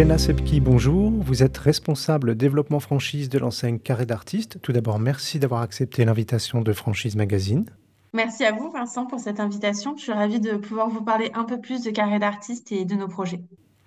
Jenna Sepki, bonjour. Vous êtes responsable développement franchise de l'enseigne Carré d'Artistes. Tout d'abord, merci d'avoir accepté l'invitation de Franchise Magazine. Merci à vous, Vincent, pour cette invitation. Je suis ravie de pouvoir vous parler un peu plus de Carré d'Artistes et de nos projets.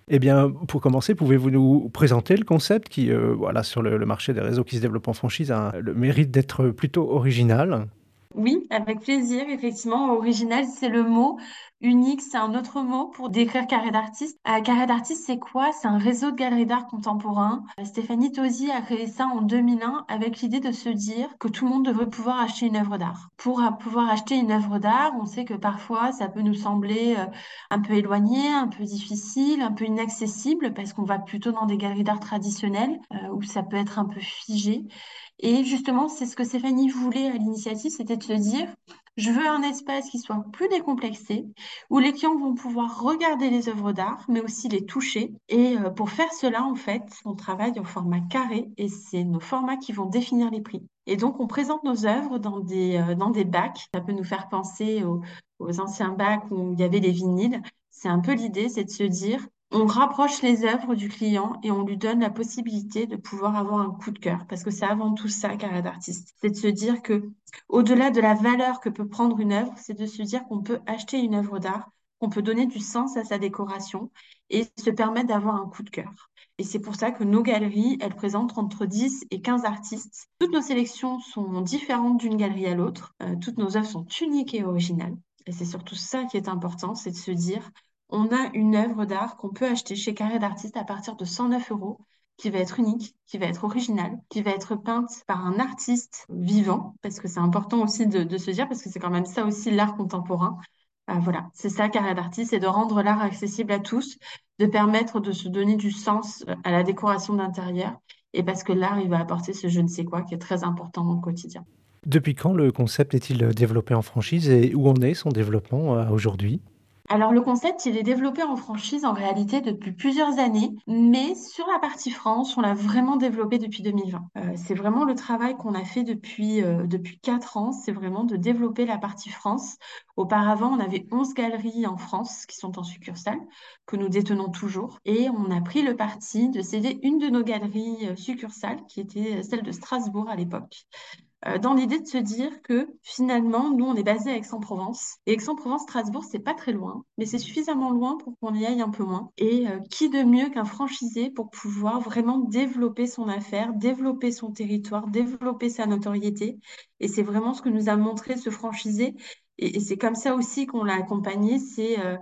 Eh bien, pour commencer, pouvez-vous nous présenter le concept qui, euh, voilà, sur le, le, marché des réseaux qui se développent en franchise, a le mérite d'être plutôt original? Oui, avec plaisir, effectivement. Original, c'est le mot. Unique, c'est un autre mot pour décrire Carré d'artiste. Euh, Carré d'artiste, c'est quoi? C'est un réseau de galeries d'art contemporain. Euh, Stéphanie Tosi a créé ça en 2001 avec l'idée de se dire que tout le monde devrait pouvoir acheter une œuvre d'art. Pour pouvoir acheter une œuvre d'art, on sait que parfois ça peut nous sembler euh, un peu éloigné, un peu difficile, un peu inaccessible parce qu'on va plutôt dans des galeries d'art traditionnelles où ça peut être un peu figé. Et justement, c'est ce que Stéphanie voulait à l'initiative, c'était de se dire, je veux un espace qui soit plus décomplexé, où les clients vont pouvoir regarder les œuvres d'art, mais aussi les toucher. Et euh, pour faire cela, en fait, on travaille en format carré et c'est nos formats qui vont définir les prix. Et donc, on présente nos œuvres dans des, euh, dans des bacs. Ça peut nous faire penser aux, aux anciens bacs où il y avait les vinyles. C'est un peu l'idée, c'est de se dire, on rapproche les œuvres du client et on lui donne la possibilité de pouvoir avoir un coup de cœur. Parce que c'est avant tout ça, carré d'artiste. C'est de se dire que, au-delà de la valeur que peut prendre une œuvre, c'est de se dire qu'on peut acheter une œuvre d'art, qu'on peut donner du sens à sa décoration et se permettre d'avoir un coup de cœur. Et c'est pour ça que nos galeries, elles présentent entre 10 et 15 artistes. Toutes nos sélections sont différentes d'une galerie à l'autre. Euh, toutes nos œuvres sont uniques et originales. Et c'est surtout ça qui est important, c'est de se dire, on a une œuvre d'art qu'on peut acheter chez Carré d'Artiste à partir de 109 euros, qui va être unique, qui va être originale, qui va être peinte par un artiste vivant, parce que c'est important aussi de, se dire, parce que c'est quand même ça aussi l'art contemporain. Euh, voilà, c'est ça Carré d'Artiste, c'est de rendre l'art accessible à tous, de permettre de se donner du sens à la décoration d'intérieur, et parce que l'art, il va apporter ce je ne sais quoi qui est très important dans le quotidien. Depuis quand le concept est-il développé en franchise et où en est son développement euh, aujourd'hui? Alors le concept, il est développé en franchise en réalité depuis plusieurs années, mais sur la partie France, on l'a vraiment développé depuis 2020. Euh, c'est vraiment le travail qu'on a fait depuis, euh, depuis 4 ans, c'est vraiment de développer la partie France. Auparavant, on avait 11 galeries en France qui sont en succursale, que nous détenons toujours, et on a pris le parti de céder une de nos galeries euh, succursales, qui était celle de Strasbourg à l'époque, euh, dans l'idée de se dire que finalement, nous, on est basé à Aix-en-Provence. Et Aix-en-Provence, Strasbourg, c'est pas très loin, mais c'est suffisamment loin pour qu'on y aille un peu moins. Et euh, qui de mieux qu'un franchisé pour pouvoir vraiment développer son affaire, développer son territoire, développer sa notoriété? Et c'est vraiment ce que nous a montré ce franchisé. Et, et c'est comme ça aussi qu'on l'a accompagné, c'est euh,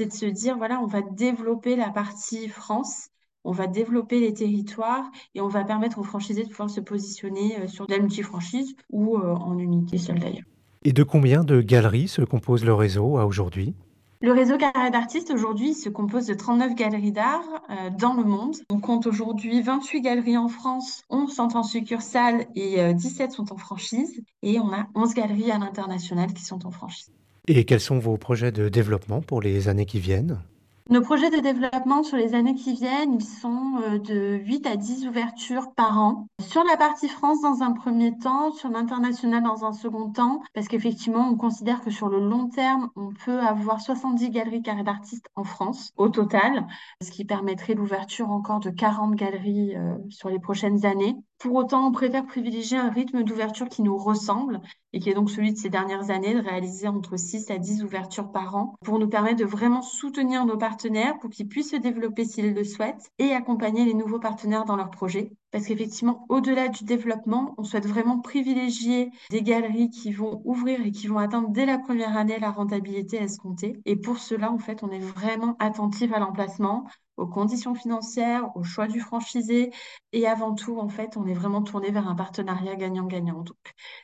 de se dire, voilà, on va développer la partie France on va développer les territoires et on va permettre aux franchisés de pouvoir se positionner euh, sur de la multifranchise ou euh, en unité seule d'ailleurs. Et de combien de galeries se compose le réseau à aujourd'hui? Le réseau Carré d'artistes aujourd'hui se compose de 39 galeries d'art euh, dans le monde. On compte aujourd'hui 28 galeries en France, 11 sont en succursale et euh, 17 sont en franchise. Et on a 11 galeries à l'international qui sont en franchise. Et quels sont vos projets de développement pour les années qui viennent? Nos projets de développement sur les années qui viennent, ils sont euh, de 8 à 10 ouvertures par an. Sur la partie France dans un premier temps, sur l'international dans un second temps, parce qu'effectivement, on considère que sur le long terme, on peut avoir 70 galeries carrées d'artistes en France au total, ce qui permettrait l'ouverture encore de 40 galeries euh, sur les prochaines années. Pour autant, on préfère privilégier un rythme d'ouverture qui nous ressemble et qui est donc celui de ces dernières années, de réaliser entre 6 à 10 ouvertures par an pour nous permettre de vraiment soutenir nos partenaires pour qu'ils puissent se développer s'ils le souhaitent et accompagner les nouveaux partenaires dans leurs projets. Parce qu'effectivement, au-delà du développement, on souhaite vraiment privilégier des galeries qui vont ouvrir et qui vont atteindre dès la première année la rentabilité escomptée. Et pour cela, en fait, on est vraiment attentif à l'emplacement, aux conditions financières, au choix du franchisé. Et avant tout, en fait, on est vraiment tourné vers un partenariat gagnant-gagnant.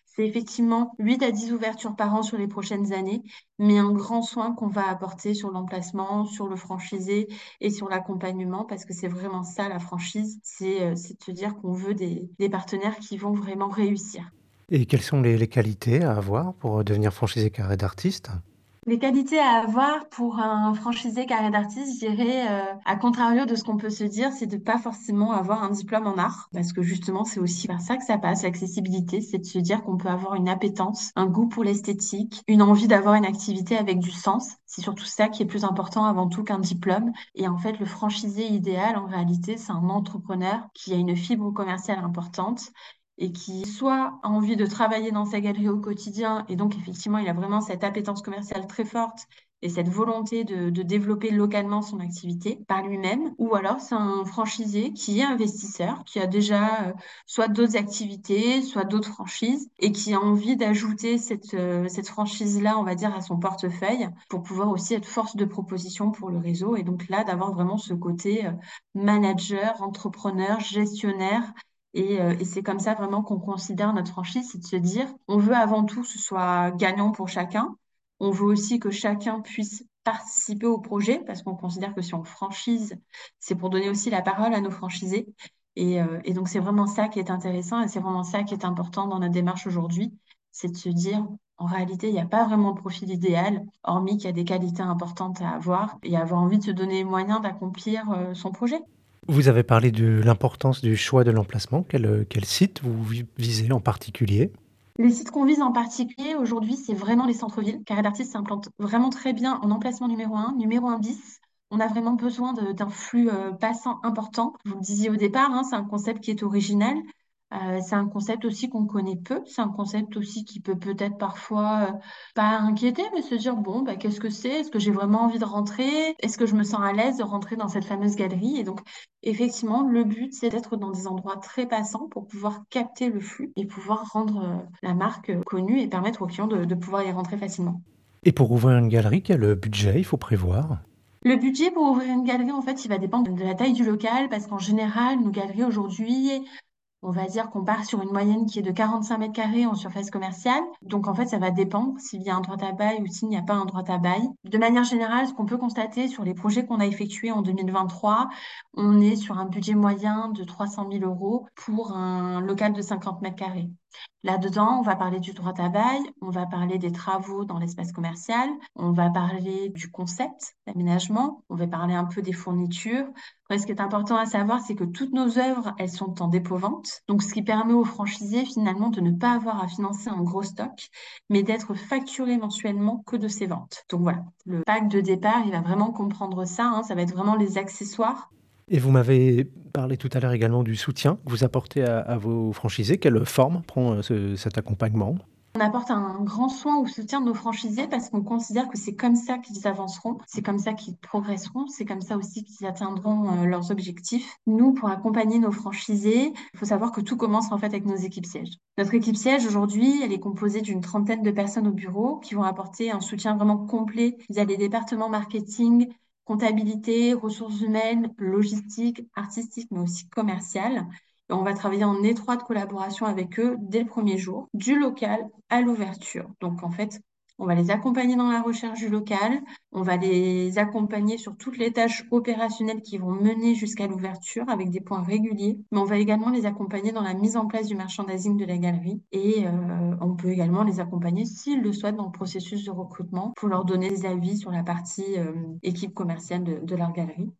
C'est effectivement 8 à 10 ouvertures par an sur les prochaines années, mais un grand soin qu'on va apporter sur l'emplacement, sur le franchisé et sur l'accompagnement, parce que c'est vraiment ça, la franchise, c'est euh, de se dire qu'on veut des, partenaires qui vont vraiment réussir. Et quelles sont les, les qualités à avoir pour devenir franchisé carré d'artiste Les qualités à avoir pour un franchisé carré d'artiste, je dirais, euh, à contrario de ce qu'on peut se dire, c'est de pas forcément avoir un diplôme en art, parce que justement, c'est aussi par ça que ça passe, l'accessibilité, c'est de se dire qu'on peut avoir une appétence, un goût pour l'esthétique, une envie d'avoir une activité avec du sens. C'est surtout ça qui est plus important avant tout qu'un diplôme. Et en fait, le franchisé idéal, en réalité, c'est un entrepreneur qui a une fibre commerciale importante et qui soit a envie de travailler dans sa galerie au quotidien, et donc effectivement, il a vraiment cette appétence commerciale très forte et cette volonté de, développer localement son activité par lui-même, ou alors c'est un franchisé qui est investisseur, qui a déjà euh, soit d'autres activités, soit d'autres franchises, et qui a envie d'ajouter cette, euh, cette franchise-là, on va dire, à son portefeuille, pour pouvoir aussi être force de proposition pour le réseau, et donc là, d'avoir vraiment ce côté euh, manager, entrepreneur, gestionnaire, et, euh, et c'est comme ça vraiment qu'on considère notre franchise, c'est de se dire, on veut avant tout que ce soit gagnant pour chacun. On veut aussi que chacun puisse participer au projet parce qu'on considère que si on franchise, c'est pour donner aussi la parole à nos franchisés. Et, euh, et donc c'est vraiment ça qui est intéressant et c'est vraiment ça qui est important dans notre démarche aujourd'hui, c'est de se dire, en réalité, il n'y a pas vraiment de profil idéal, hormis qu'il y a des qualités importantes à avoir et avoir envie de se donner les moyens d'accomplir euh, son projet. Vous avez parlé de l'importance du choix de l'emplacement. Quel, euh, site vous vi- visez en particulier? Les sites qu'on vise en particulier aujourd'hui, c'est vraiment les centres-villes. Carré d'Artiste s'implante vraiment très bien en emplacement numéro un, numéro un bis. On a vraiment besoin d'un flux euh, passant important. Vous le disiez au départ, hein, c'est un concept qui est original. Euh, c'est un concept aussi qu'on connaît peu. C'est un concept aussi qui peut peut-être parfois euh, pas inquiéter, mais se dire, bon, bah, qu'est-ce que c'est? Est-ce que j'ai vraiment envie de rentrer? Est-ce que je me sens à l'aise de rentrer dans cette fameuse galerie? Et donc, effectivement, le but, c'est d'être dans des endroits très passants pour pouvoir capter le flux et pouvoir rendre euh, la marque connue et permettre aux clients de, de pouvoir y rentrer facilement. Et pour ouvrir une galerie, quel budget il faut prévoir? Le budget pour ouvrir une galerie, en fait, il va dépendre de la taille du local parce qu'en général, nos galeries aujourd'hui, On va dire qu'on part sur une moyenne qui est de 45 mètres carrés en surface commerciale. Donc, en fait, ça va dépendre s'il y a un droit à bail ou s'il n'y a pas un droit à bail. De manière générale, ce qu'on peut constater sur les projets qu'on a effectués en 2023, on est sur un budget moyen de 300 000 euros pour un local de 50 mètres carrés. Là-dedans, on va parler du droit bail, on va parler des travaux dans l'espace commercial, on va parler du concept d'aménagement, on va parler un peu des fournitures. Après, ce qui est important à savoir, c'est que toutes nos œuvres, elles sont en dépôt-vente. Donc, ce qui permet aux franchisés, finalement, de ne pas avoir à financer un gros stock, mais d'être facturé mensuellement que de ces ventes. Donc, voilà. Le pack de départ, il va vraiment comprendre ça. hein. Ça va être vraiment les accessoires Et vous m'avez parlé tout à l'heure également du soutien que vous apportez à, vos franchisés. Quelle forme prend euh, ce- cet accompagnement? On apporte un grand soin au soutien de nos franchisés parce qu'on considère que c'est comme ça qu'ils avanceront, c'est comme ça qu'ils progresseront, c'est comme ça aussi qu'ils atteindront euh, leurs objectifs. Nous, pour accompagner nos franchisés, il faut savoir que tout commence en fait avec nos équipes sièges. Notre équipe siège aujourd'hui, elle est composée d'une trentaine de personnes au bureau qui vont apporter un soutien vraiment complet via les départements marketing, comptabilité, ressources humaines, logistique, artistique, mais aussi commerciale. Et on va travailler en étroite collaboration avec eux dès le premier jour, du local à l'ouverture. Donc, en fait, on va les accompagner dans la recherche du local, on va les accompagner sur toutes les tâches opérationnelles qui vont mener jusqu'à l'ouverture avec des points réguliers, mais on va également les accompagner dans la mise en place du merchandising de la galerie. Et euh, on peut également les accompagner s'ils le souhaitent dans le processus de recrutement pour leur donner des avis sur la partie euh, équipe commerciale de, de leur galerie.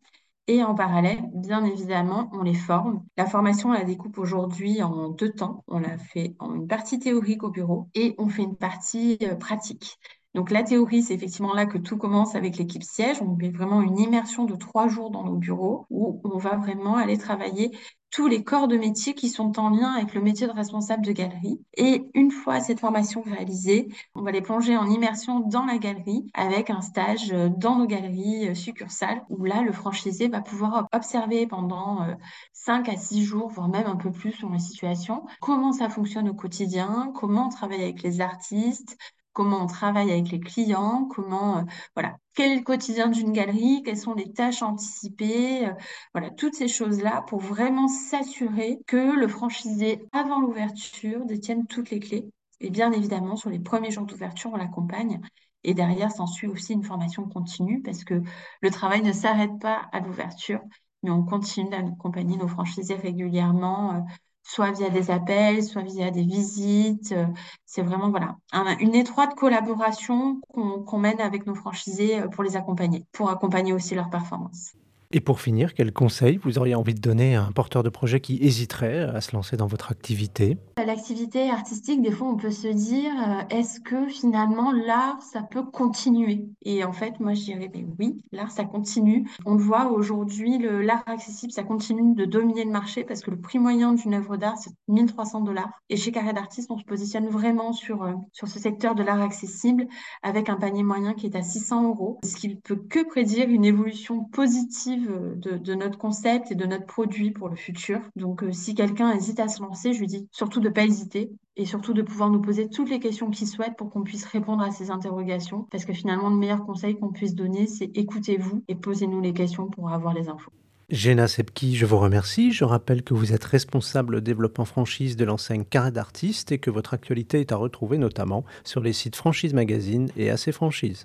Et en parallèle, bien évidemment, on les forme. La formation, on la découpe aujourd'hui en deux temps. On la fait en une partie théorique au bureau et on fait une partie euh, pratique. Donc la théorie, c'est effectivement là que tout commence avec l'équipe siège. On fait vraiment une immersion de trois jours dans nos bureaux où on va vraiment aller travailler tous les corps de métier qui sont en lien avec le métier de responsable de galerie. Et une fois cette formation réalisée, on va les plonger en immersion dans la galerie avec un stage euh, dans nos galeries euh, succursales où là, le franchisé va pouvoir observer pendant euh, 5 à 6 jours, voire même un peu plus selon la situation, comment ça fonctionne au quotidien, comment on travaille avec les artistes, comment on travaille avec les clients, comment, euh, voilà, quel est le quotidien d'une galerie, quelles sont les tâches anticipées, euh, voilà, toutes ces choses-là pour vraiment s'assurer que le franchisé, avant l'ouverture, détienne toutes les clés. Et bien évidemment, sur les premiers jours d'ouverture, on l'accompagne. Et derrière, s'ensuit aussi une formation continue parce que le travail ne s'arrête pas à l'ouverture, mais on continue d'accompagner nos franchisés régulièrement euh, soit via des appels, soit via des visites. Euh, C'est vraiment voilà, un- une étroite collaboration qu'on qu'on mène avec nos franchisés euh, pour les accompagner, pour accompagner aussi leur performance. Et pour finir, quel conseil vous auriez envie de donner à un porteur de projet qui hésiterait à se lancer dans votre activité? L'activité artistique, des fois, on peut se dire, euh, est-ce que finalement l'art, ça peut continuer? Et en fait, moi, je dirais, oui, l'art, ça continue. On le voit aujourd'hui, l'art accessible, ça continue de dominer le marché parce que le prix moyen d'une œuvre d'art, c'est 1300 dollars. Et chez Carré d'Artistes, on se positionne vraiment sur, euh, sur ce secteur de l'art accessible avec un panier moyen qui est à 600 euros, ce qui ne peut que prédire une évolution positive de, de notre concept et de notre produit pour le futur. Donc, euh, si quelqu'un hésite à se lancer, je lui dis surtout de ne pas hésiter et surtout de pouvoir nous poser toutes les questions qu'il souhaite pour qu'on puisse répondre à ces interrogations. Parce que finalement, le meilleur conseil qu'on puisse donner, c'est écoutez-vous et posez-nous les questions pour avoir les infos. Géna Sepki, je vous remercie. Je rappelle que vous êtes responsable développement franchise de l'enseigne Carré d'Artistes et que votre actualité est à retrouver notamment sur les sites Franchise Magazine et AC Franchise.